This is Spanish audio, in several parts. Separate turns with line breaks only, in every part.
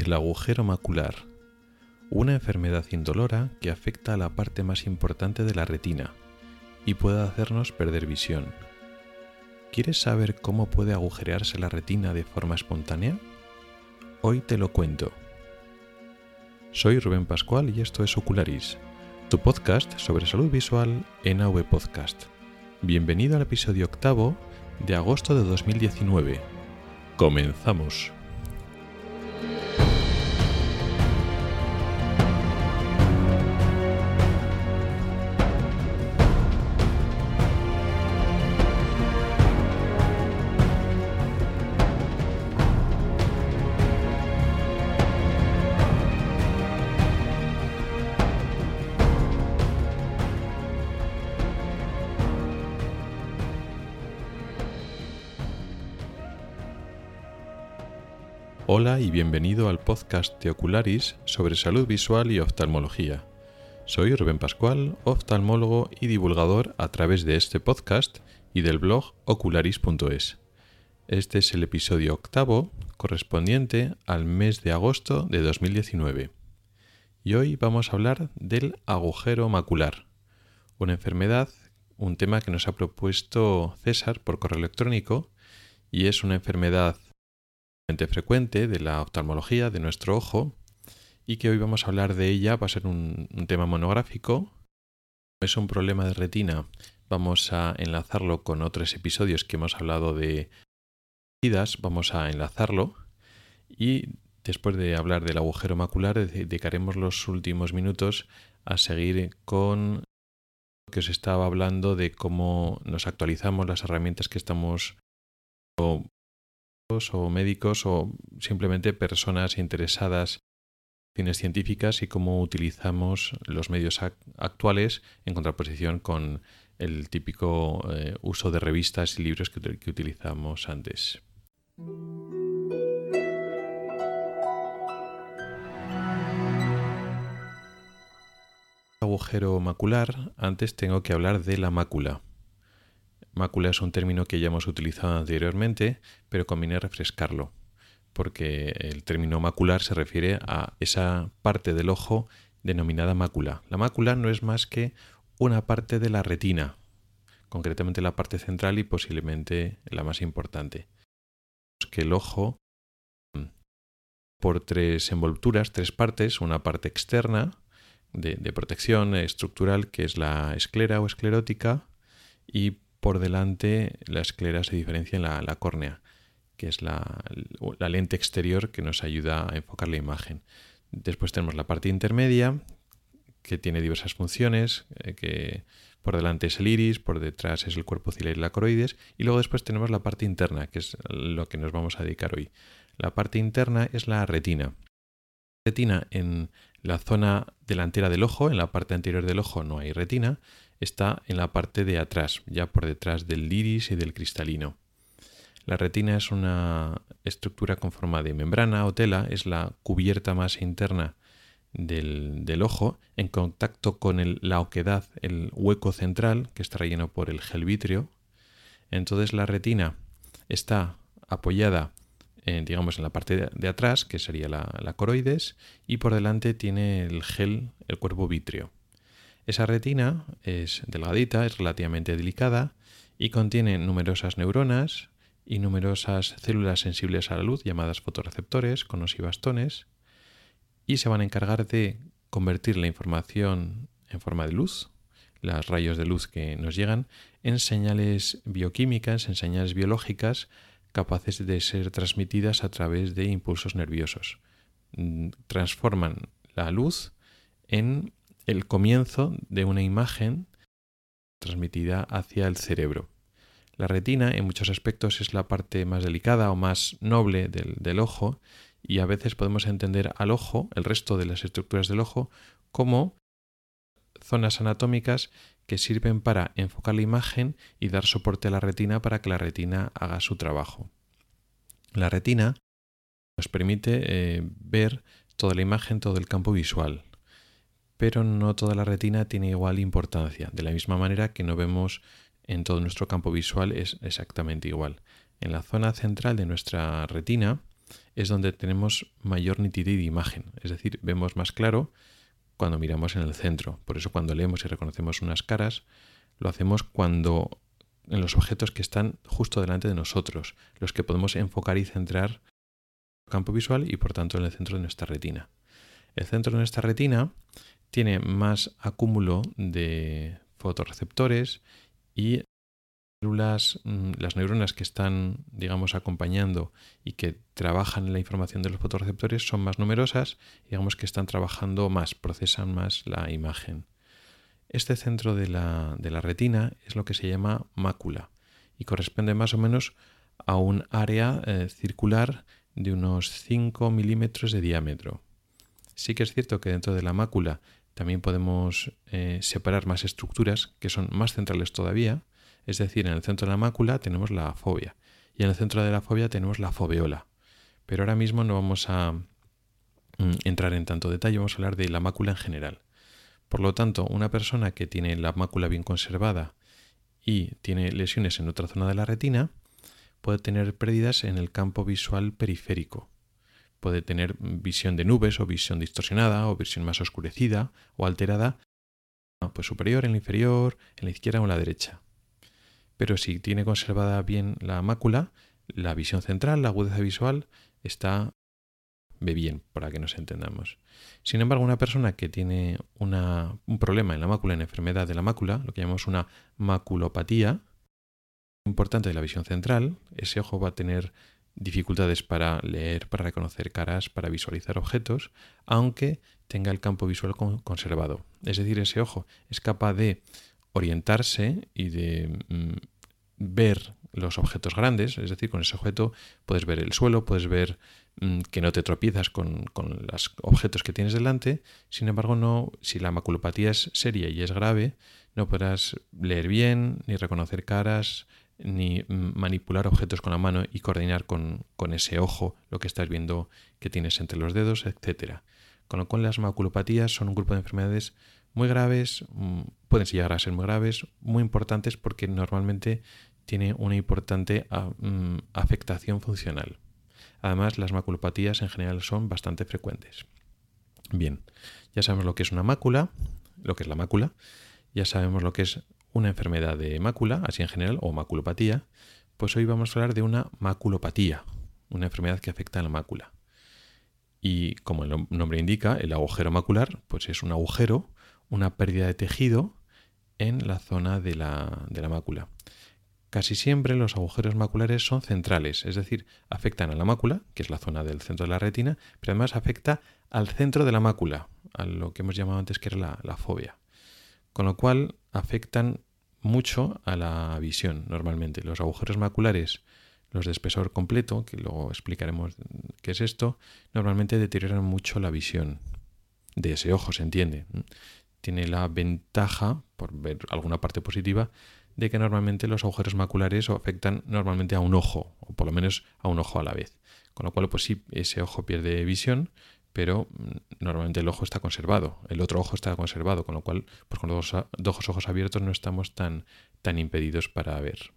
El agujero macular, una enfermedad indolora que afecta a la parte más importante de la retina y puede hacernos perder visión. ¿Quieres saber cómo puede agujerearse la retina de forma espontánea? Hoy te lo cuento. Soy Rubén Pascual y esto es Ocularis, tu podcast sobre salud visual en AV Podcast. Bienvenido al episodio octavo de agosto de 2019. Comenzamos. Y bienvenido al podcast de Ocularis sobre salud visual y oftalmología. Soy Rubén Pascual, oftalmólogo y divulgador a través de este podcast y del blog ocularis.es. Este es el episodio octavo correspondiente al mes de agosto de 2019. Y hoy vamos a hablar del agujero macular, una enfermedad, un tema que nos ha propuesto César por correo electrónico y es una enfermedad frecuente de la oftalmología de nuestro ojo y que hoy vamos a hablar de ella. Va a ser un, tema monográfico. Es un problema de retina. Vamos a enlazarlo con otros episodios que hemos hablado de. Vamos a enlazarlo y después de hablar del agujero macular dedicaremos los últimos minutos a seguir con lo que os estaba hablando de cómo nos actualizamos las herramientas que estamos o médicos o simplemente personas interesadas en fines científicas y cómo utilizamos los medios actuales en contraposición con el típico eh, uso de revistas y libros que, que utilizamos antes. agujero macular, antes tengo que hablar de la mácula. Mácula es un término que ya hemos utilizado anteriormente, pero conviene refrescarlo, porque el término macular se refiere a esa parte del ojo denominada mácula. La mácula no es más que una parte de la retina, concretamente la parte central y posiblemente la más importante. Que el ojo por tres envolturas, tres partes, una parte externa de, de protección estructural que es la esclera o esclerótica y por delante la esclera se diferencia en la, córnea, que es la, lente exterior que nos ayuda a enfocar la imagen. Después tenemos la parte intermedia, que tiene diversas funciones, eh, que por delante es el iris, por detrás es el cuerpo ciliar y la coroides, y luego después tenemos la parte interna, que es lo que nos vamos a dedicar hoy. La parte interna es la retina. Retina en la zona delantera del ojo, en la parte anterior del ojo no hay retina, está en la parte de atrás, ya por detrás del iris y del cristalino. La retina es una estructura con forma de membrana o tela, es la cubierta más interna del, ojo, en contacto con la oquedad, el hueco central, que está relleno por el gel vítreo. Entonces la retina está apoyada en, digamos, en la parte de, atrás, que sería la, la coroides, y por delante tiene el gel, el cuerpo vítreo. Esa retina es delgadita, es relativamente delicada y contiene numerosas neuronas y numerosas células sensibles a la luz llamadas fotorreceptores, conos y bastones, y se van a encargar de convertir la información en forma de luz, los rayos de luz que nos llegan, en señales bioquímicas, en señales biológicas capaces de ser transmitidas a través de impulsos nerviosos. Mm, transforman la luz en el comienzo de una imagen transmitida hacia el cerebro. La retina en muchos aspectos es la parte más delicada o más noble del, ojo y a veces podemos entender al ojo, el resto de las estructuras del ojo, como zonas anatómicas que sirven para enfocar la imagen y dar soporte a la retina para que la retina haga su trabajo. La retina nos permite eh, ver toda la imagen, todo el campo visual pero no toda la retina tiene igual importancia, de la misma manera que no vemos en todo nuestro campo visual es exactamente igual. En la zona central de nuestra retina es donde tenemos mayor nitidez de imagen, es decir, vemos más claro cuando miramos en el centro. Por eso cuando leemos y reconocemos unas caras, lo hacemos cuando en los objetos que están justo delante de nosotros, los que podemos enfocar y centrar el campo visual y por tanto en el centro de nuestra retina. El centro de nuestra retina tiene más acúmulo de fotorreceptores y células, mm, las neuronas que están, digamos, acompañando y que trabajan la información de los fotorreceptores son más numerosas, digamos que están trabajando más, procesan más la imagen. Este centro de la, retina es lo que se llama mácula y corresponde más o menos a un área eh, circular de unos 5 milímetros de diámetro. Sí que es cierto que dentro de la mácula también podemos eh, separar más estructuras que son más centrales todavía, es decir, en el centro de la mácula tenemos la fobia y en el centro de la fobia tenemos la foveola. Pero ahora mismo no vamos a mm, entrar en tanto detalle, vamos a hablar de la mácula en general. Por lo tanto, una persona que tiene la mácula bien conservada y tiene lesiones en otra zona de la retina, puede tener pérdidas en el campo visual periférico. Puede tener visión de nubes o visión distorsionada o visión más oscurecida o alterada, pues superior, en la inferior, en la izquierda o en la derecha pero si tiene conservada bien la mácula, la visión central, la agudeza visual, está bien, para que nos entendamos. Sin embargo, una persona que tiene un problema en la mácula, en enfermedad de la mácula, lo que llamamos una maculopatía, importante de la visión central, ese ojo va a tener dificultades para leer, para reconocer caras, para visualizar objetos, aunque tenga el campo visual conservado. Es decir, ese ojo es capaz de orientarse y de mm, ver los objetos grandes, es decir, con ese objeto puedes ver el suelo, puedes ver mm, que no te tropiezas con, los objetos que tienes delante, sin embargo, no, si la maculopatía es seria y es grave, no podrás leer bien, ni reconocer caras, ni manipular objetos con la mano y coordinar con, con ese ojo lo que estás viendo que tienes entre los dedos, etc. Con lo cual las maculopatías son un grupo de enfermedades muy graves, mm, pueden llegar a ser muy graves, muy importantes porque normalmente tiene una importante ah, mm, afectación funcional. Además, las maculopatías en general son bastante frecuentes. Bien, ya sabemos lo que es una mácula, lo que es la mácula, ya sabemos lo que es una enfermedad de mácula, así en general, o maculopatía, pues hoy vamos a hablar de una maculopatía, una enfermedad que afecta a la mácula. Y como el nombre indica, el agujero macular, pues es un agujero una pérdida de tejido en la zona de la, mácula. Casi siempre los agujeros maculares son centrales, es decir, afectan a la mácula, que es la zona del centro de la retina, pero además afecta al centro de la mácula, a lo que hemos llamado antes que era la, la fobia. Con lo cual afectan mucho a la visión normalmente. Los agujeros maculares, los de espesor completo, que luego explicaremos qué es esto, normalmente deterioran mucho la visión de ese ojo, se entiende tiene la ventaja, por ver alguna parte positiva, de que normalmente los agujeros maculares afectan normalmente a un ojo, o por lo menos a un ojo a la vez. Con lo cual, pues sí, ese ojo pierde visión, pero mm, normalmente el ojo está conservado, el otro ojo está conservado, con lo cual, pues con los dos ojos abiertos no estamos tan, tan impedidos para ver.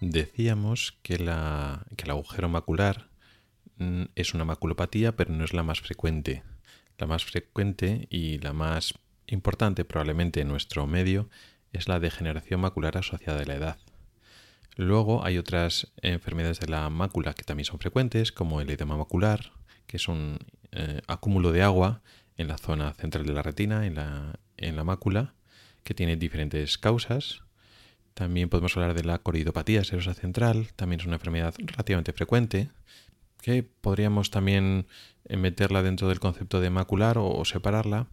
Decíamos que, el agujero macular mm, es una maculopatía, pero no es la más frecuente. La más frecuente y la más importante probablemente en nuestro medio es la degeneración macular asociada a la edad. Luego hay otras enfermedades de la mácula que también son frecuentes, como el edema macular, que es un eh, acúmulo de agua en la zona central de la retina, en la, en la mácula, que tiene diferentes causas. También podemos hablar de la coridopatía serosa central, también es una enfermedad relativamente frecuente, que podríamos también meterla dentro del concepto de macular o, separarla.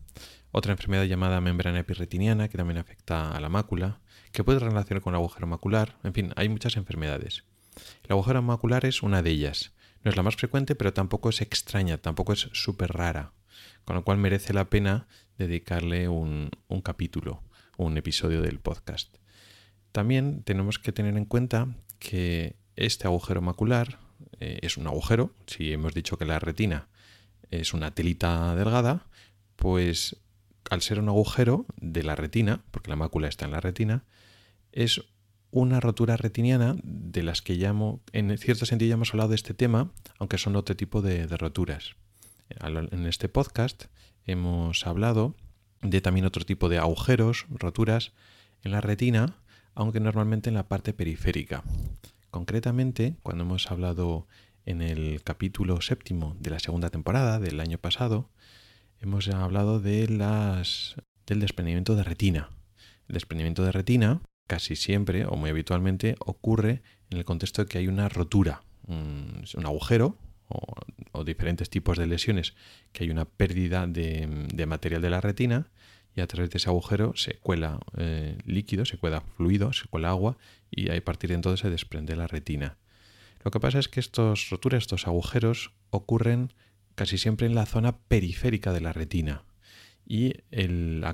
Otra enfermedad llamada membrana epirretiniana, que también afecta a la mácula, que puede relacionar con el agujero macular. En fin, hay muchas enfermedades. El agujero macular es una de ellas. No es la más frecuente, pero tampoco es extraña, tampoco es súper rara. Con lo cual merece la pena dedicarle un, un capítulo, un episodio del podcast. También tenemos que tener en cuenta que este agujero macular eh, es un agujero, si hemos dicho que la retina es una telita delgada, pues al ser un agujero de la retina, porque la mácula está en la retina, es una rotura retiniana de las que llamo, en cierto sentido ya hemos hablado de este tema, aunque son otro tipo de, roturas. En este podcast hemos hablado de también otro tipo de agujeros, roturas en la retina, aunque normalmente en la parte periférica. Concretamente, cuando hemos hablado en el capítulo séptimo de la segunda temporada del año pasado, hemos hablado de las, del desprendimiento de retina. El desprendimiento de retina casi siempre o muy habitualmente ocurre en el contexto de que hay una rotura, un, agujero o, diferentes tipos de lesiones, que hay una pérdida de, material de la retina y a través de ese agujero se cuela eh, líquido, se cuela fluido, se cuela agua y a partir de entonces se desprende la retina. Lo que pasa es que estos roturas, estos agujeros ocurren casi siempre en la zona periférica de la retina, y el,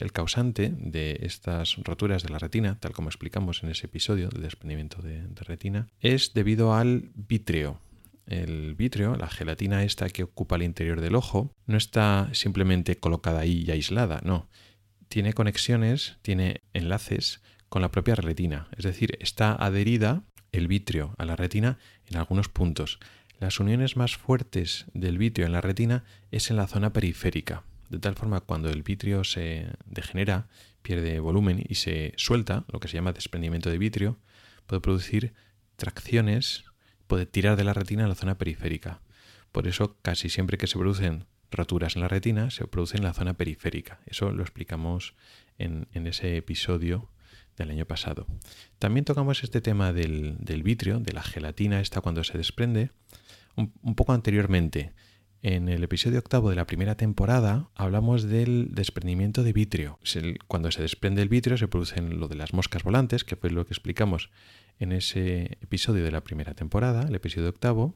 el causante de estas roturas de la retina, tal como explicamos en ese episodio del desprendimiento de, retina, es debido al vítreo. El vítreo, la gelatina esta que ocupa el interior del ojo, no está simplemente colocada ahí y aislada, no. Tiene conexiones, tiene enlaces con la propia retina, es decir, está adherida el vitrio a la retina en algunos puntos. Las uniones más fuertes del vitrio en la retina es en la zona periférica, de tal forma cuando el vitrio se degenera, pierde volumen y se suelta, lo que se llama desprendimiento de vitrio, puede producir tracciones, puede tirar de la retina a la zona periférica. Por eso casi siempre que se producen roturas en la retina, se producen en la zona periférica. Eso lo explicamos en, ese episodio del año pasado. También tocamos este tema del, vitrio, de la gelatina esta cuando se desprende, un poco anteriormente. En el episodio octavo de la primera temporada hablamos del desprendimiento de vitrio. Cuando se desprende el vitrio se producen lo de las moscas volantes, que fue lo que explicamos en ese episodio de la primera temporada, el episodio octavo.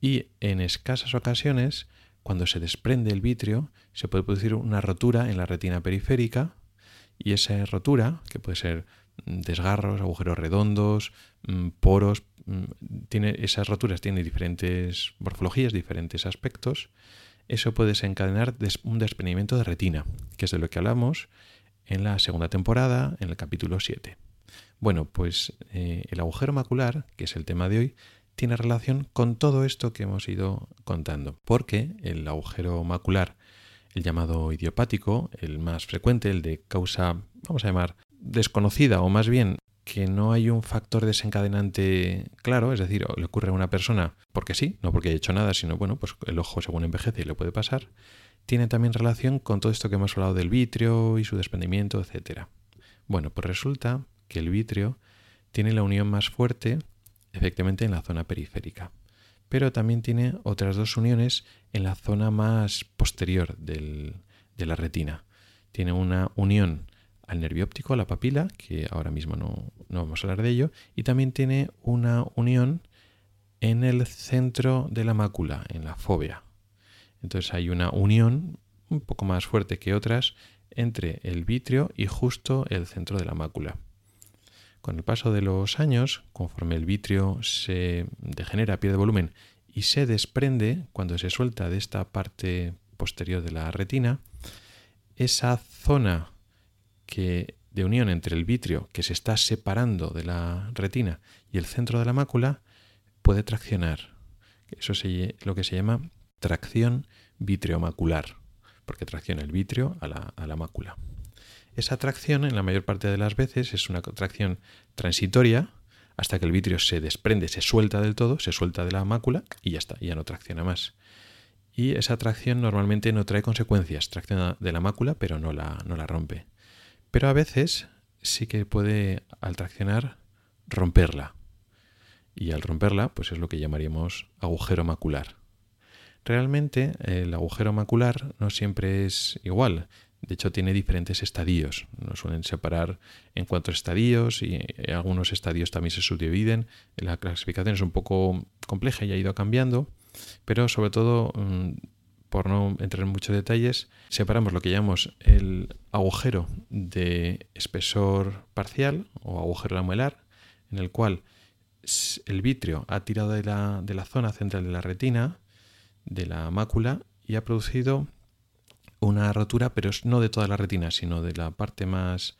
Y en escasas ocasiones, cuando se desprende el vitrio, se puede producir una rotura en la retina periférica y esa rotura, que puede ser desgarros, agujeros redondos, mm, poros, tiene, esas roturas tienen diferentes morfologías, diferentes aspectos. Eso puede desencadenar un desprendimiento de retina, que es de lo que hablamos en la segunda temporada, en el capítulo 7. Bueno, pues eh, el agujero macular, que es el tema de hoy, tiene relación con todo esto que hemos ido contando, porque el agujero macular, el llamado idiopático, el más frecuente, el de causa, vamos a llamar, desconocida o más bien que no hay un factor desencadenante claro, es decir, le ocurre a una persona porque sí, no porque haya hecho nada, sino bueno, pues el ojo según envejece y le puede pasar, tiene también relación con todo esto que hemos hablado del vitrio y su desprendimiento, etc. Bueno, pues resulta que el vitrio tiene la unión más fuerte efectivamente en la zona periférica, pero también tiene otras dos uniones en la zona más posterior de la retina. Tiene una unión al nervio óptico, a la papila, que ahora mismo no, vamos a hablar de ello, y también tiene una unión en el centro de la mácula, en la fobia. Entonces hay una unión un poco más fuerte que otras entre el vitrio y justo el centro de la mácula. Con el paso de los años, conforme el vitrio se degenera, pierde volumen y se desprende, cuando se suelta de esta parte posterior de la retina, esa zona que de unión entre el vitrio que se está separando de la retina y el centro de la mácula puede traccionar. Eso es lo que se llama tracción vitreomacular, porque tracciona el vitrio a la, a la mácula. Esa tracción, en la mayor parte de las veces, es una tracción transitoria hasta que el vitrio se desprende, se suelta del todo, se suelta de la mácula y ya está, ya no tracciona más. Y esa tracción normalmente no trae consecuencias, tracciona de la mácula, pero no la, no la rompe. Pero a veces sí que puede, al traccionar, romperla. Y al romperla, pues es lo que llamaríamos agujero macular. Realmente el agujero macular no siempre es igual. De hecho, tiene diferentes estadios. Nos suelen separar en cuatro estadios y algunos estadios también se subdividen. La clasificación es un poco compleja y ha ido cambiando, pero sobre todo mm, por no entrar en muchos detalles, separamos lo que llamamos el agujero de espesor parcial o agujero lamelar, en el cual el vitrio ha tirado de la, de la zona central de la retina, de la mácula, y ha producido una rotura, pero no de toda la retina, sino de la parte más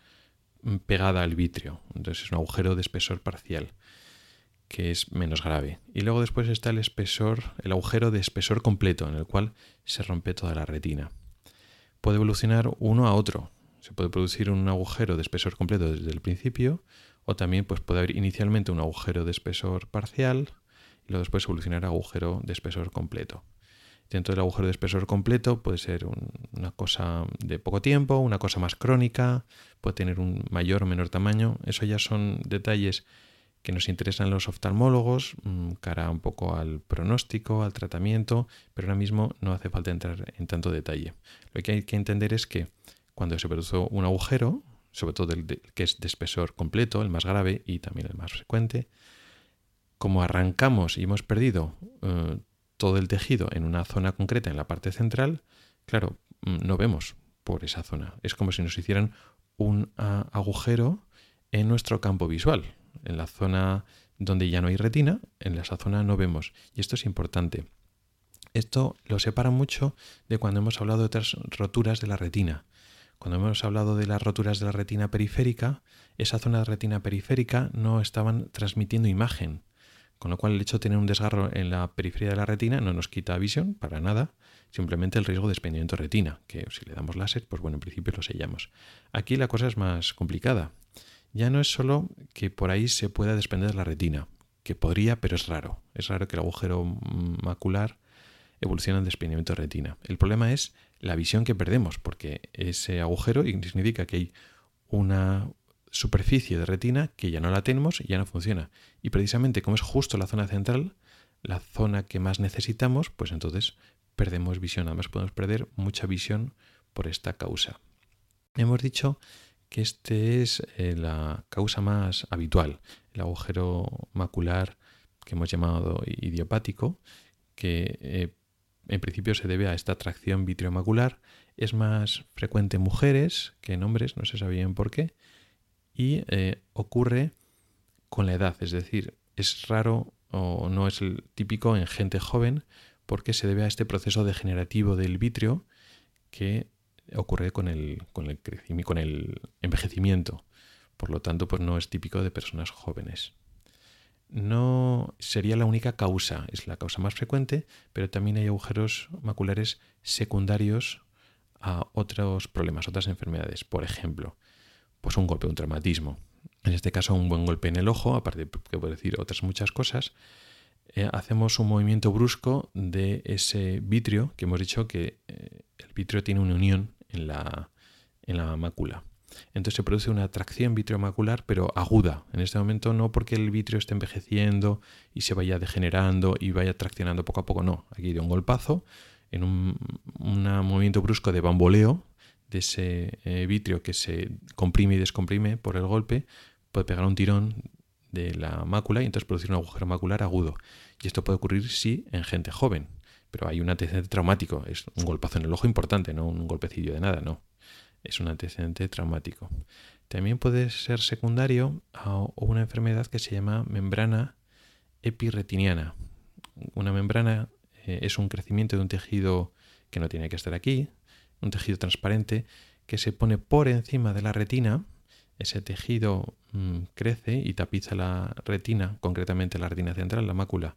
pegada al vitrio. Entonces es un agujero de espesor parcial, que es menos grave. Y luego después está el espesor, el agujero de espesor completo, en el cual se rompe toda la retina. Puede evolucionar uno a otro. Se puede producir un agujero de espesor completo desde el principio, o también pues, puede haber inicialmente un agujero de espesor parcial y luego después evolucionar agujero de espesor completo. Dentro del agujero de espesor completo puede ser una cosa de poco tiempo, una cosa más crónica, puede tener un mayor o menor tamaño. Eso ya son detalles que nos interesan los oftalmólogos, mm, cara un poco al pronóstico, al tratamiento, pero ahora mismo no hace falta entrar en tanto detalle. Lo que hay que entender es que cuando se produce un agujero, sobre todo el que es de espesor completo, el más grave y también el más frecuente, como arrancamos y hemos perdido eh, todo el tejido en una zona concreta en la parte central, claro, mm, no vemos por esa zona. Es como si nos hicieran un agujero en nuestro campo visual. En la zona donde ya no hay retina, en esa zona no vemos. Y esto es importante. Esto lo separa mucho de cuando hemos hablado de otras roturas de la retina. Cuando hemos hablado de las roturas de la retina periférica, esa zona de retina periférica no estaban transmitiendo imagen, con lo cual el hecho de tener un desgarro en la periferia de la retina no nos quita visión para nada, simplemente el riesgo de desprendimiento de retina, que si le damos láser, pues bueno, en principio lo sellamos. Aquí la cosa es más complicada. Ya no es solo que por ahí se pueda desprender la retina, que podría, pero es raro. Es raro que el agujero macular evolucione en desprendimiento de retina. El problema es la visión que perdemos, porque ese agujero significa que hay una superficie de retina que ya no la tenemos y ya no funciona. Y precisamente como es justo la zona central, la zona que más necesitamos, pues entonces perdemos visión. Además podemos perder mucha visión por esta causa. Hemos dicho que este es eh, la causa más habitual, el agujero macular que hemos llamado idiopático, que eh, en principio se debe a esta atracción vitriomacular. Es más frecuente en mujeres que en hombres, no se sabe bien por qué, y eh, ocurre con la edad, es decir, es raro o no es el típico en gente joven porque se debe a este proceso degenerativo del vitrio que ocurre con el, con el, con el envejecimiento. Por lo tanto, pues no es típico de personas jóvenes. No sería la única causa, es la causa más frecuente, pero también hay agujeros maculares secundarios a otros problemas, otras enfermedades. Por ejemplo, pues un golpe, un traumatismo. En este caso, un buen golpe en el ojo, aparte que puedo decir otras muchas cosas, eh, hacemos un movimiento brusco de ese vitrio, que hemos dicho que eh, el vitrio tiene una unión en la, en la mácula. Entonces se produce una atracción vitriomacular, pero aguda. En este momento no porque el vitrio esté envejeciendo y se vaya degenerando y vaya traccionando poco a poco, no. Aquí de un golpazo, en un movimiento brusco de bamboleo, de ese eh, vitrio que se comprime y descomprime por el golpe, puede pegar un tirón de la mácula y entonces producir un agujero macular agudo. Y esto puede ocurrir sí en gente joven, pero hay un antecedente traumático, es un golpazo en el ojo importante, no un golpecillo de nada, no. Es un antecedente traumático. También puede ser secundario a una enfermedad que se llama membrana epiretiniana. Una membrana eh, es un crecimiento de un tejido que no tiene que estar aquí, un tejido transparente que se pone por encima de la retina. Ese tejido mm, crece y tapiza la retina, concretamente la retina central, la mácula.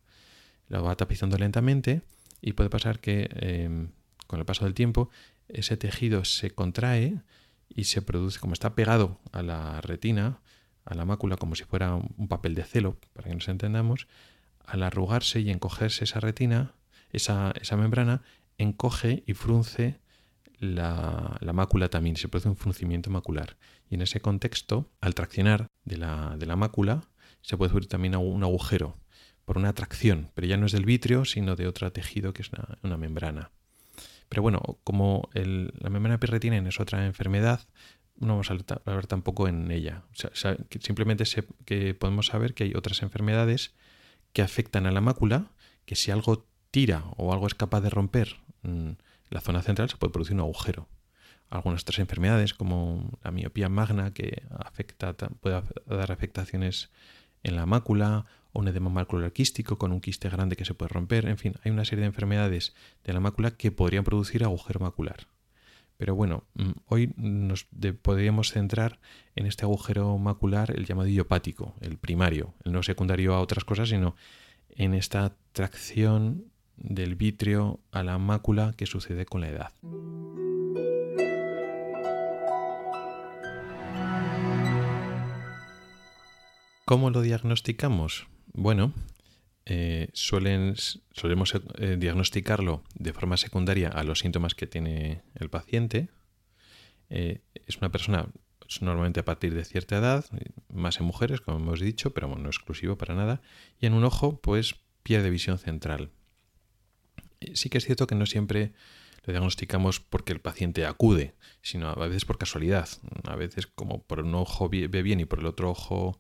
Lo va tapizando lentamente y puede pasar que em, con el paso del tiempo ese tejido se contrae y se produce, como está pegado a la retina, a la mácula, como si fuera un papel de celo, para que nos entendamos, al arrugarse y encogerse esa retina, esa, membrana, encoge y frunce la, mácula también, se produce un fruncimiento macular. Y en ese contexto, al traccionar de la, de la mácula, se puede producir también un agujero por una atracción, pero ya no es del vitrio, sino de otro tejido que es una, membrana. Pero bueno, como la membrana pirretina es otra enfermedad, no vamos a hablar tampoco en ella. simplemente que podemos saber que hay otras enfermedades que afectan a la mácula, que si algo tira o algo es capaz de romper mm, la zona central se puede producir un agujero. Algunas otras enfermedades, como la miopía magna, que afecta, puede dar afectaciones en la mácula, o un edema macular quístico con un quiste grande que se puede romper. En fin, hay una serie de enfermedades de la mácula que podrían producir agujero macular. Pero bueno, mm, hoy nos podríamos centrar en este agujero macular, el llamado idiopático, el primario, el no secundario a otras cosas, sino en esta tracción del vitrio a la mácula que sucede con la edad. ¿Cómo lo diagnosticamos? Bueno, eh, suelen, solemos eh, diagnosticarlo de forma secundaria a los síntomas que tiene el paciente. Eh, es una persona normalmente a partir de cierta edad, más en mujeres, como hemos dicho, pero no exclusivo para nada. Y en un ojo, pues pierde visión central. Sí que es cierto que no siempre lo diagnosticamos porque el paciente acude, sino a veces por casualidad. A veces como por un ojo ve bien y por el otro ojo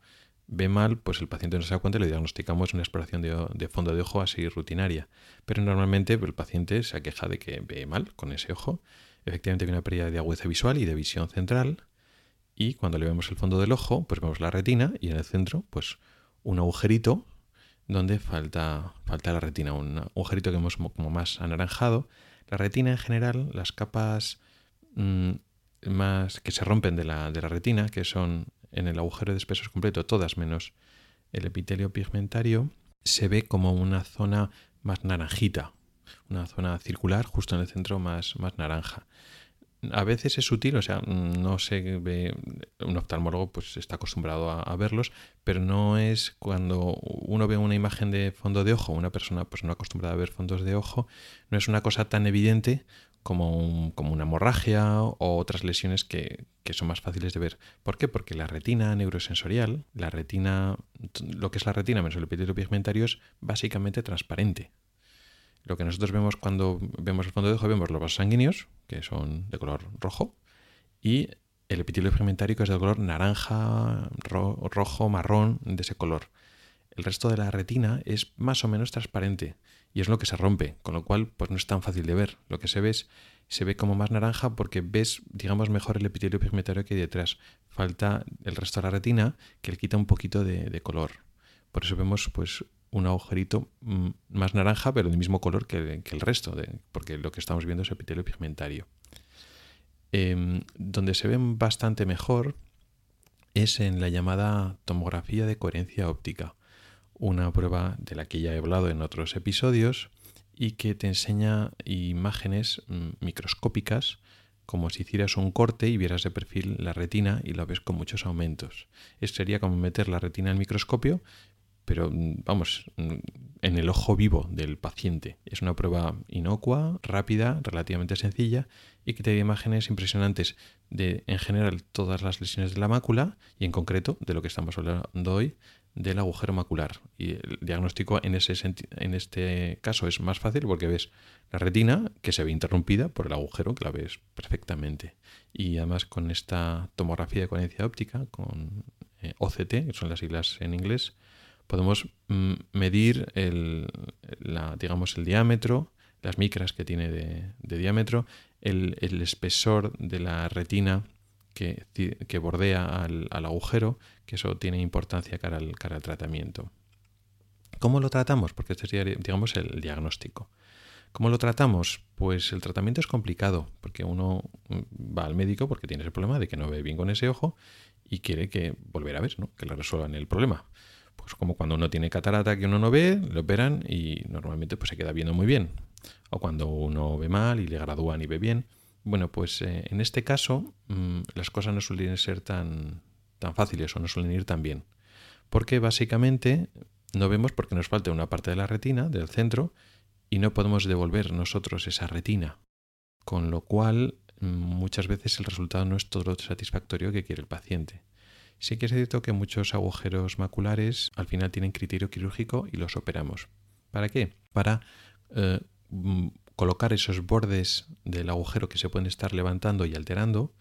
ve mal, pues el paciente no se da cuenta y le diagnosticamos una exploración de, fondo de ojo así rutinaria. Pero normalmente el paciente se aqueja de que ve mal con ese ojo. Efectivamente hay una pérdida de agudeza visual y de visión central. Y cuando le vemos el fondo del ojo, pues vemos la retina y en el centro, pues un agujerito donde falta, falta la retina, un agujerito que vemos como más anaranjado. La retina en general, las capas mm, más que se rompen de la, de la retina, que son en el agujero de espesor completo, todas menos el epitelio pigmentario, se ve como una zona más naranjita, una zona circular justo en el centro más, más naranja. A veces es sutil, o sea, no se ve, un oftalmólogo pues está acostumbrado a, verlos, pero no es cuando uno ve una imagen de fondo de ojo, una persona pues no acostumbrada a ver fondos de ojo, no es una cosa tan evidente como, como una hemorragia o otras lesiones que, que, son más fáciles de ver. ¿Por qué? Porque la retina neurosensorial, la retina, lo que es la retina menos el epitelio pigmentario es básicamente transparente. Lo que nosotros vemos cuando vemos el fondo de ojo, vemos los vasos sanguíneos, que son de color rojo, y el epitelio pigmentario que es de color naranja, rojo, marrón, de ese color. El resto de la retina es más o menos transparente y es lo que se rompe, con lo cual pues no es tan fácil de ver. Lo que se ve es, se ve como más naranja porque ves, digamos, mejor el epitelio pigmentario que hay detrás. Falta el resto de la retina que le quita un poquito de, color. Por eso vemos pues un agujerito mm, más naranja, pero del mismo color que, el resto, porque lo que estamos viendo es epitelio pigmentario. Em, donde se ven bastante mejor es en la llamada tomografía de coherencia óptica una prueba de la que ya he hablado en otros episodios y que te enseña imágenes mm, microscópicas como si hicieras un corte y vieras de perfil la retina y lo ves con muchos aumentos. Esto sería como meter la retina al microscopio, pero mm, vamos, mm, en el ojo vivo del paciente. Es una prueba inocua, rápida, relativamente sencilla y que te da imágenes impresionantes de, en general, todas las lesiones de la mácula y en concreto, de lo que estamos hablando hoy, del agujero macular. Y el diagnóstico en, ese en este caso es más fácil porque ves la retina que se ve interrumpida por el agujero, que la ves perfectamente. Y además con esta tomografía de coherencia óptica, con eh, OCT, que son las siglas en inglés, podemos mm, medir el, digamos, el diámetro, las micras que tiene de, diámetro, el, espesor de la retina que, bordea al, agujero, que eso tiene importancia cara al, tratamiento. ¿Cómo lo tratamos? Porque este sería, digamos, el diagnóstico. ¿Cómo lo tratamos? Pues el tratamiento es complicado, porque uno va al médico porque tiene ese problema de que no ve bien con ese ojo y quiere que volver a ver, ¿no? que le resuelvan el problema. Pues como cuando uno tiene catarata que uno no ve, lo operan y normalmente pues se queda viendo muy bien. O cuando uno ve mal y le gradúan y ve bien. Bueno, pues eh, en este caso mm, las cosas no suelen ser tan, tan fáciles o no suelen ir tan bien. Porque básicamente no vemos porque nos falta una parte de la retina, del centro, y no podemos devolver nosotros esa retina. Con lo cual, muchas veces el resultado no es todo lo satisfactorio que quiere el paciente. Sí que es cierto que muchos agujeros maculares al final tienen criterio quirúrgico y los operamos. ¿Para qué? Para eh, colocar esos bordes del agujero que se pueden estar levantando y alterando.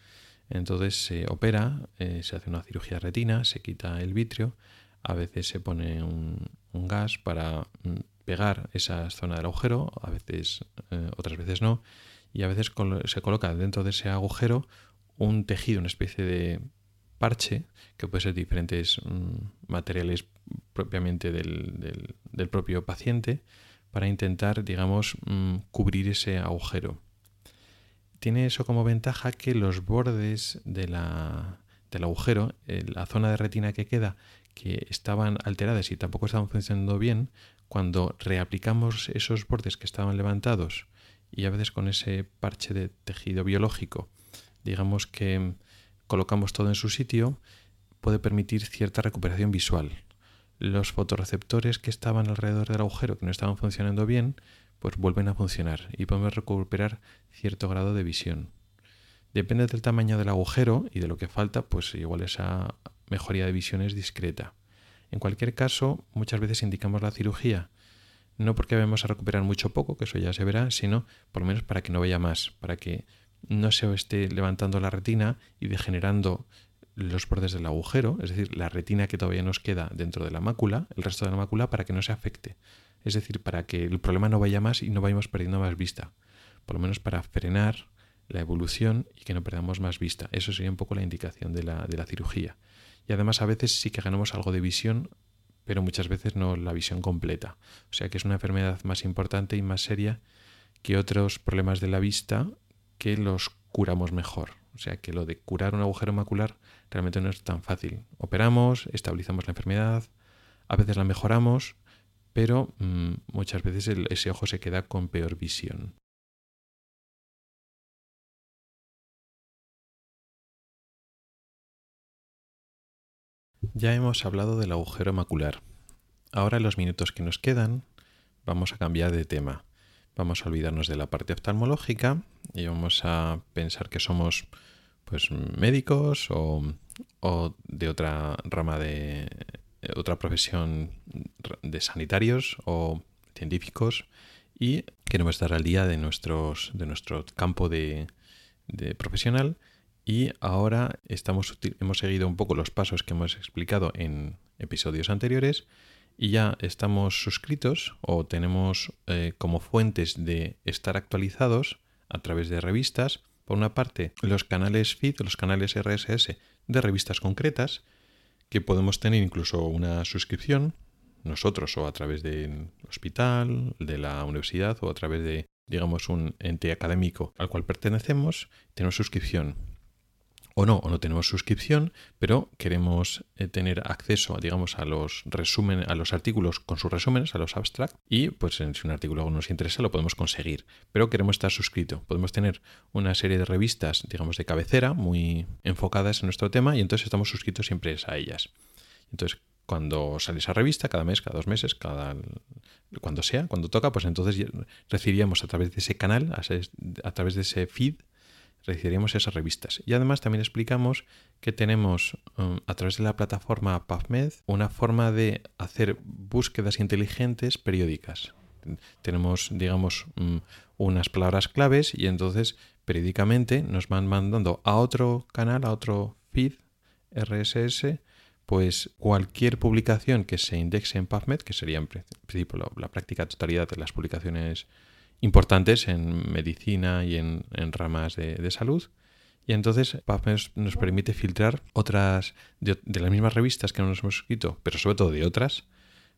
Entonces se opera, eh, se hace una cirugía retina, se quita el vitrio, a veces se pone un, gas para mm, pegar esa zona del agujero, a veces, eh, otras veces no, y a veces se coloca dentro de ese agujero un tejido, una especie de parche, que puede ser diferentes mm, materiales propiamente del, propio paciente, para intentar, digamos, mm, cubrir ese agujero. tiene eso como ventaja que los bordes de la, del agujero, la zona de retina que queda, que estaban alteradas y tampoco estaban funcionando bien, cuando reaplicamos esos bordes que estaban levantados y a veces con ese parche de tejido biológico, digamos que colocamos todo en su sitio, puede permitir cierta recuperación visual. Los fotorreceptores que estaban alrededor del agujero, que no estaban funcionando bien, pues vuelven a funcionar y podemos recuperar cierto grado de visión. Depende del tamaño del agujero y de lo que falta, pues igual esa mejoría de visión es discreta. En cualquier caso, muchas veces indicamos la cirugía, no porque vamos a recuperar mucho poco, que eso ya se verá, sino por lo menos para que no vaya más, para que no se esté levantando la retina y degenerando los bordes del agujero, es decir, la retina que todavía nos queda dentro de la mácula, el resto de la mácula, para que no se afecte. Es decir, para que el problema no vaya más y no vayamos perdiendo más vista. Por lo menos para frenar la evolución y que no perdamos más vista. Eso sería un poco la indicación de la, de la cirugía. Y además a veces sí que ganamos algo de visión, pero muchas veces no la visión completa. O sea que es una enfermedad más importante y más seria que otros problemas de la vista que los curamos mejor. O sea que lo de curar un agujero macular realmente no es tan fácil. Operamos, estabilizamos la enfermedad, a veces la mejoramos, pero mm, muchas veces ese ojo se queda con peor visión. Ya hemos hablado del agujero macular. Ahora en los minutos que nos quedan vamos a cambiar de tema. Vamos a olvidarnos de la parte oftalmológica y vamos a pensar que somos pues médicos o, de otra rama de otra profesión de sanitarios o científicos y queremos estar al día de, nuestros, de nuestro campo de, de profesional. Y ahora estamos, hemos seguido un poco los pasos que hemos explicado en episodios anteriores y ya estamos suscritos o tenemos eh, como fuentes de estar actualizados a través de revistas. Por una parte, los canales feed, los canales RSS de revistas concretas, que podemos tener incluso una suscripción, nosotros o a través del hospital, de la universidad o a través de, digamos, un ente académico al cual pertenecemos, tenemos suscripción o no, o no tenemos suscripción, pero queremos eh, tener acceso, digamos, a los resúmenes, a los artículos con sus resúmenes, a los abstract, y pues si un artículo nos interesa lo podemos conseguir, pero queremos estar suscrito. Podemos tener una serie de revistas, digamos, de cabecera, muy enfocadas en nuestro tema, y entonces estamos suscritos siempre a ellas. Entonces, cuando sale esa revista, cada mes, cada dos meses, cada cuando sea, cuando toca, pues entonces recibiríamos a través de ese canal, a través de ese feed, recibiríamos esas revistas. Y además también explicamos que tenemos um, a través de la plataforma PubMed una forma de hacer búsquedas inteligentes periódicas. Tenemos, digamos, um, unas palabras claves y entonces periódicamente nos van mandando a otro canal, a otro feed RSS, pues cualquier publicación que se indexe en PubMed, que sería en principio la práctica totalidad de las publicaciones importantes en medicina y en, ramas de, salud. Y entonces PubMed nos permite filtrar otras de, las mismas revistas que no nos hemos suscrito, pero sobre todo de otras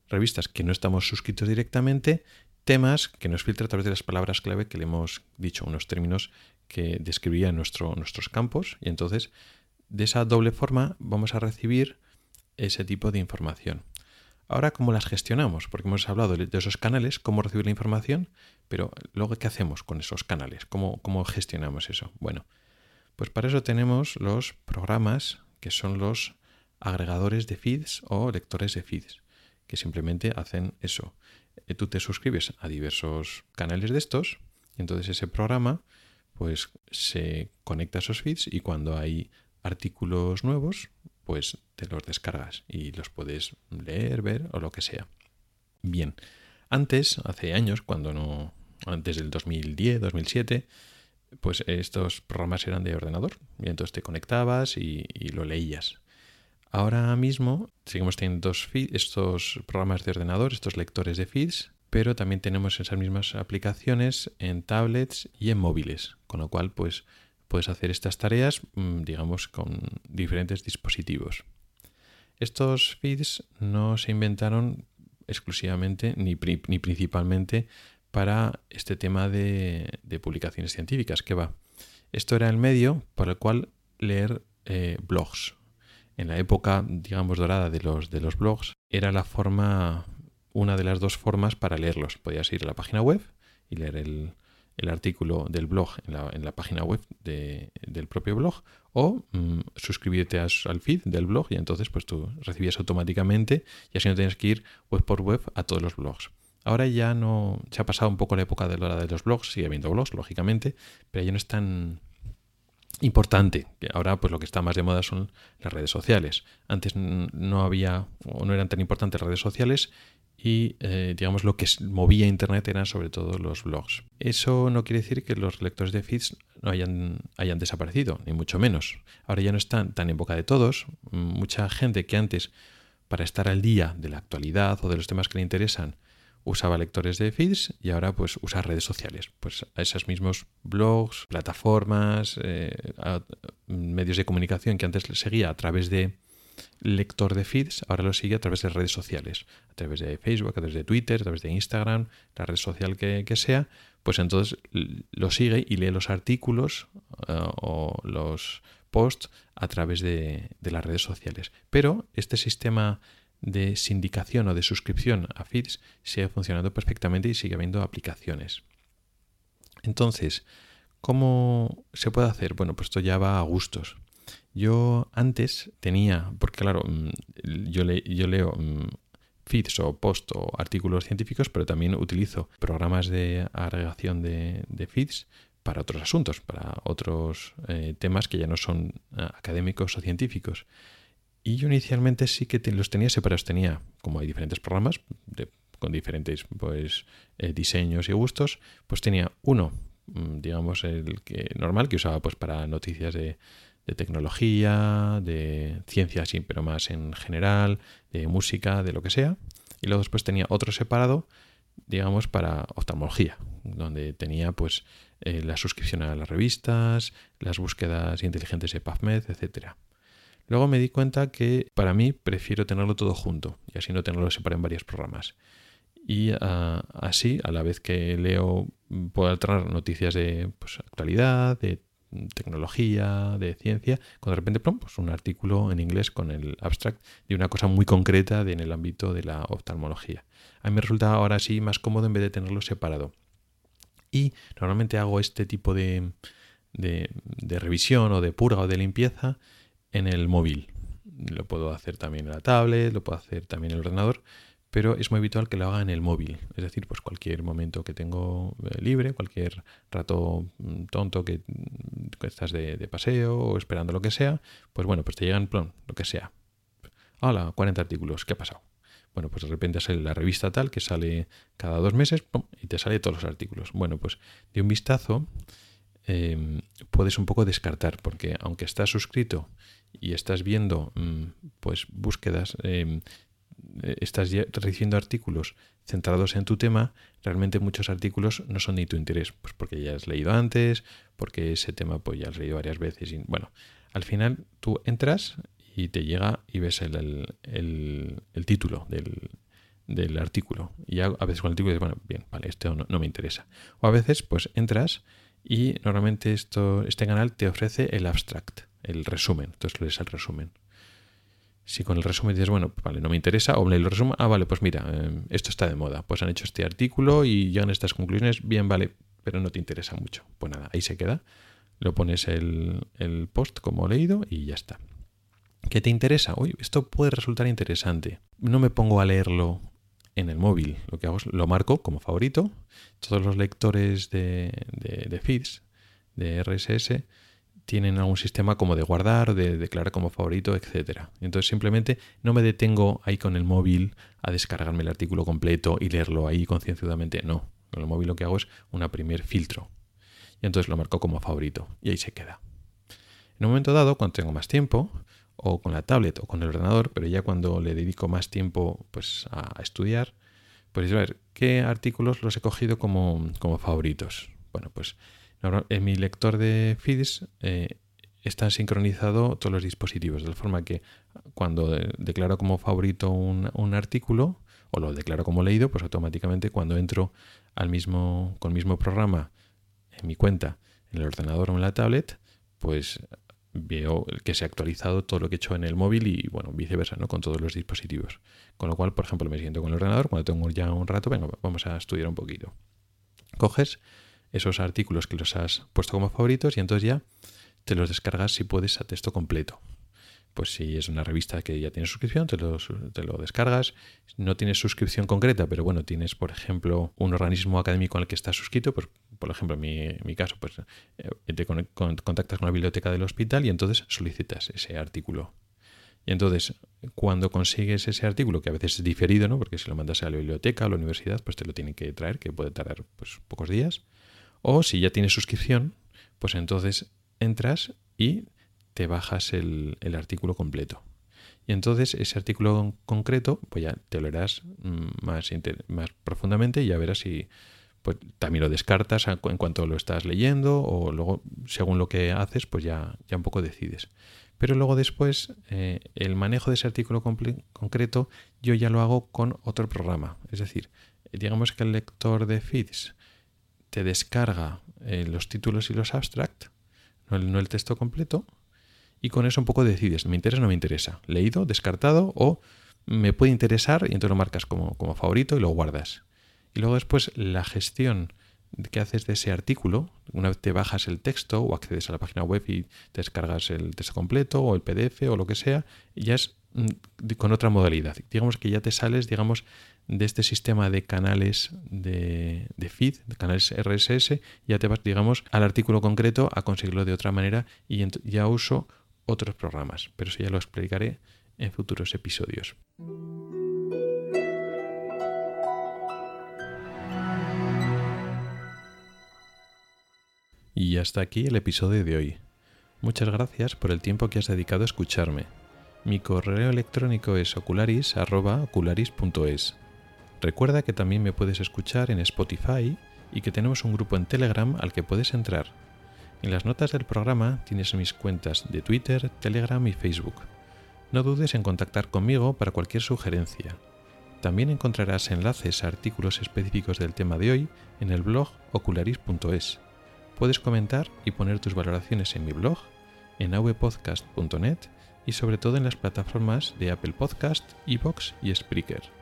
revistas que no estamos suscritos directamente, temas que nos filtra a través de las palabras clave que le hemos dicho, unos términos que describirían nuestro, nuestros campos. Y entonces, de esa doble forma, vamos a recibir ese tipo de información. Ahora, ¿cómo las gestionamos? Porque hemos hablado de esos canales, cómo recibir la información, pero luego, ¿qué hacemos con esos canales? ¿Cómo, cómo gestionamos eso? Bueno, pues para eso tenemos los programas que son los agregadores de feeds o lectores de feeds, que simplemente hacen eso. Eh, tú te suscribes a diversos canales de estos y entonces ese programa pues se conecta a esos feeds y cuando hay artículos nuevos pues te los descargas y los puedes leer, ver o lo que sea. Bien, antes, hace años, cuando no, antes del 2010, 2007, pues estos programas eran de ordenador y entonces te conectabas y, lo leías. Ahora mismo seguimos teniendo estos programas de ordenador, estos lectores de feeds, pero también tenemos esas mismas aplicaciones en tablets y en móviles, con lo cual pues puedes hacer estas tareas, mm, digamos, con diferentes dispositivos. Estos feeds no se inventaron exclusivamente ni, ni principalmente para este tema de, publicaciones científicas, que va. Esto era el medio por el cual leer eh, blogs. En la época, digamos, dorada de los, de los blogs, era la forma, una de las dos formas para leerlos. Podías ir a la página web y leer el, el artículo del blog en la, página web de, del propio blog o mm, suscribirte al feed del blog y entonces pues tú recibías automáticamente y así no tienes que ir web por web a todos los blogs. Ahora ya no se ha pasado un poco la época de la hora de los blogs, sigue habiendo blogs lógicamente, pero ya no es tan importante. Ahora pues lo que está más de moda son las redes sociales. Antes no había o no eran tan importantes redes sociales y eh, digamos lo que movía Internet eran sobre todo los blogs. Eso no quiere decir que los lectores de feeds no hayan, hayan desaparecido, ni mucho menos. Ahora ya no están tan en boca de todos. Mucha gente que antes, para estar al día de la actualidad o de los temas que le interesan, usaba lectores de feeds y ahora pues usa redes sociales. Pues a esos mismos blogs, plataformas, eh, medios de comunicación que antes seguía a través de lector de feeds ahora lo sigue a través de redes sociales, a través de Facebook, a través de Twitter, a través de Instagram, la red social que, sea, pues entonces lo sigue y lee los artículos eh, o los posts a través de, de, las redes sociales. Pero este sistema de sindicación o de suscripción a feeds sigue funcionando perfectamente y sigue habiendo aplicaciones. Entonces, ¿cómo se puede hacer? Bueno, pues esto ya va a gustos. Yo antes tenía, porque claro, mm, yo, leo mm, feeds o post o artículos científicos, pero también utilizo programas de agregación de, feeds para otros asuntos, para otros eh, temas que ya no son eh, académicos o científicos. Y yo inicialmente sí que los tenía separados. Tenía, como hay diferentes programas con diferentes pues, eh, diseños y gustos, pues tenía uno, mm, digamos, el que normal que usaba pues para noticias de, de tecnología, de ciencia, sí, pero más en general, de música, de lo que sea. Y luego después tenía otro separado, digamos, para oftalmología, donde tenía pues eh, la suscripción a las revistas, las búsquedas inteligentes de PubMed, etc. Luego me di cuenta que para mí prefiero tenerlo todo junto y así no tenerlo separado en varios programas. Y ah, así, a la vez que leo, puedo alternar noticias de pues, actualidad, de tecnología, de ciencia, cuando de repente, pues un artículo en inglés con el abstract de una cosa muy concreta en el ámbito de la oftalmología. A mí me resulta ahora sí más cómodo en vez de tenerlo separado. Y normalmente hago este tipo de, de, de revisión o de purga o de limpieza en el móvil. Lo puedo hacer también en la tablet, lo puedo hacer también en el ordenador, pero es muy habitual que lo haga en el móvil. Es decir, pues cualquier momento que tengo eh, libre, cualquier rato mm, tonto que, estás de, paseo o esperando lo que sea, pues bueno, pues te llegan, plon, lo que sea. Hola, 40 artículos, ¿qué ha pasado? Bueno, pues de repente sale la revista tal que sale cada dos meses y te sale todos los artículos. Bueno, pues de un vistazo em, puedes un poco descartar, porque aunque estás suscrito y estás viendo mm, pues búsquedas em, estás recibiendo artículos centrados en tu tema, realmente muchos artículos no son de tu interés, pues porque ya has leído antes, porque ese tema pues ya has leído varias veces y bueno, al final tú entras y te llega y ves el, título del, artículo y ya a veces con el artículo dices, bueno, bien, vale, esto no, no, me interesa. O a veces pues entras y normalmente esto, este canal te ofrece el abstract, el resumen, entonces lees el resumen. Si con el resumen dices, bueno, vale, no me interesa, o el resumen, ah, vale, pues mira, eh, esto está de moda, pues han hecho este artículo y llegan a estas conclusiones, bien, vale, pero no te interesa mucho. Pues nada, ahí se queda. Lo pones el, el post como leído y ya está. ¿Qué te interesa? Uy, esto puede resultar interesante. No me pongo a leerlo en el móvil. Lo que hago es lo marco como favorito. Todos los lectores de, de, de feeds, de RSS, tienen algún sistema como de guardar, de declarar como favorito, etc. Entonces simplemente no me detengo ahí con el móvil a descargarme el artículo completo y leerlo ahí concienzudamente. No, con el móvil lo que hago es un primer filtro. Y entonces lo marco como favorito y ahí se queda. En un momento dado, cuando tengo más tiempo, o con la tablet o con el ordenador, pero ya cuando le dedico más tiempo pues, a estudiar, pues a ver, ¿qué artículos los he cogido como, como favoritos? Bueno, pues en mi lector de feeds eh, está sincronizado todos los dispositivos, de la forma que cuando declaro como favorito un, artículo o lo declaro como leído, pues automáticamente cuando entro al mismo, con el mismo programa en mi cuenta en el ordenador o en la tablet, pues veo que se ha actualizado todo lo que he hecho en el móvil y bueno, viceversa, ¿no? Con todos los dispositivos. Con lo cual, por ejemplo, me siento con el ordenador, cuando tengo ya un rato, venga, vamos a estudiar un poquito. Coges esos artículos que los has puesto como favoritos y entonces ya te los descargas si puedes a texto completo pues si es una revista que ya tiene suscripción, te lo, te lo, descargas. No tienes suscripción concreta, pero bueno, tienes, por ejemplo, un organismo académico en el que estás suscrito, pues, por ejemplo, en mi, caso, pues eh, te contactas con la biblioteca del hospital y entonces solicitas ese artículo. Y entonces, cuando consigues ese artículo, que a veces es diferido, ¿no? Porque si lo mandas a la biblioteca o a la universidad, pues te lo tienen que traer, que puede tardar pues, pocos días. O si ya tienes suscripción, pues entonces entras y te bajas el, artículo completo. Y entonces ese artículo concreto, pues ya te lo leerás mm, más, profundamente y ya verás si pues, también lo descartas en cuanto lo estás leyendo o luego, según lo que haces, pues ya, ya un poco decides. Pero luego después, eh, el manejo de ese artículo concreto, yo ya lo hago con otro programa. Es decir, digamos que el lector de feeds te descarga eh, los títulos y los abstract, no el, texto completo, y con eso un poco decides, ¿me interesa o no me interesa? ¿Leído, descartado o me puede interesar y entonces lo marcas como, como favorito y lo guardas? Y luego después la gestión que haces de ese artículo, una vez te bajas el texto o accedes a la página web y descargas el texto completo o el PDF o lo que sea, ya es mm, con otra modalidad. Digamos que ya te sales, digamos, de este sistema de canales de, de, feed, de canales RSS, ya te vas, digamos, al artículo concreto a conseguirlo de otra manera y ya uso otros programas, pero eso ya lo explicaré en futuros episodios. Y hasta aquí el episodio de hoy. Muchas gracias por el tiempo que has dedicado a escucharme. Mi correo electrónico es ocularis.ocularis.es. Recuerda que también me puedes escuchar en Spotify y que tenemos un grupo en Telegram al que puedes entrar en las notas del programa tienes mis cuentas de Twitter, Telegram y Facebook. No dudes en contactar conmigo para cualquier sugerencia. También encontrarás enlaces a artículos específicos del tema de hoy en el blog ocularis.es. Puedes comentar y poner tus valoraciones en mi blog, en avpodcast.net y sobre todo en las plataformas de Apple Podcast, Evox y Spreaker.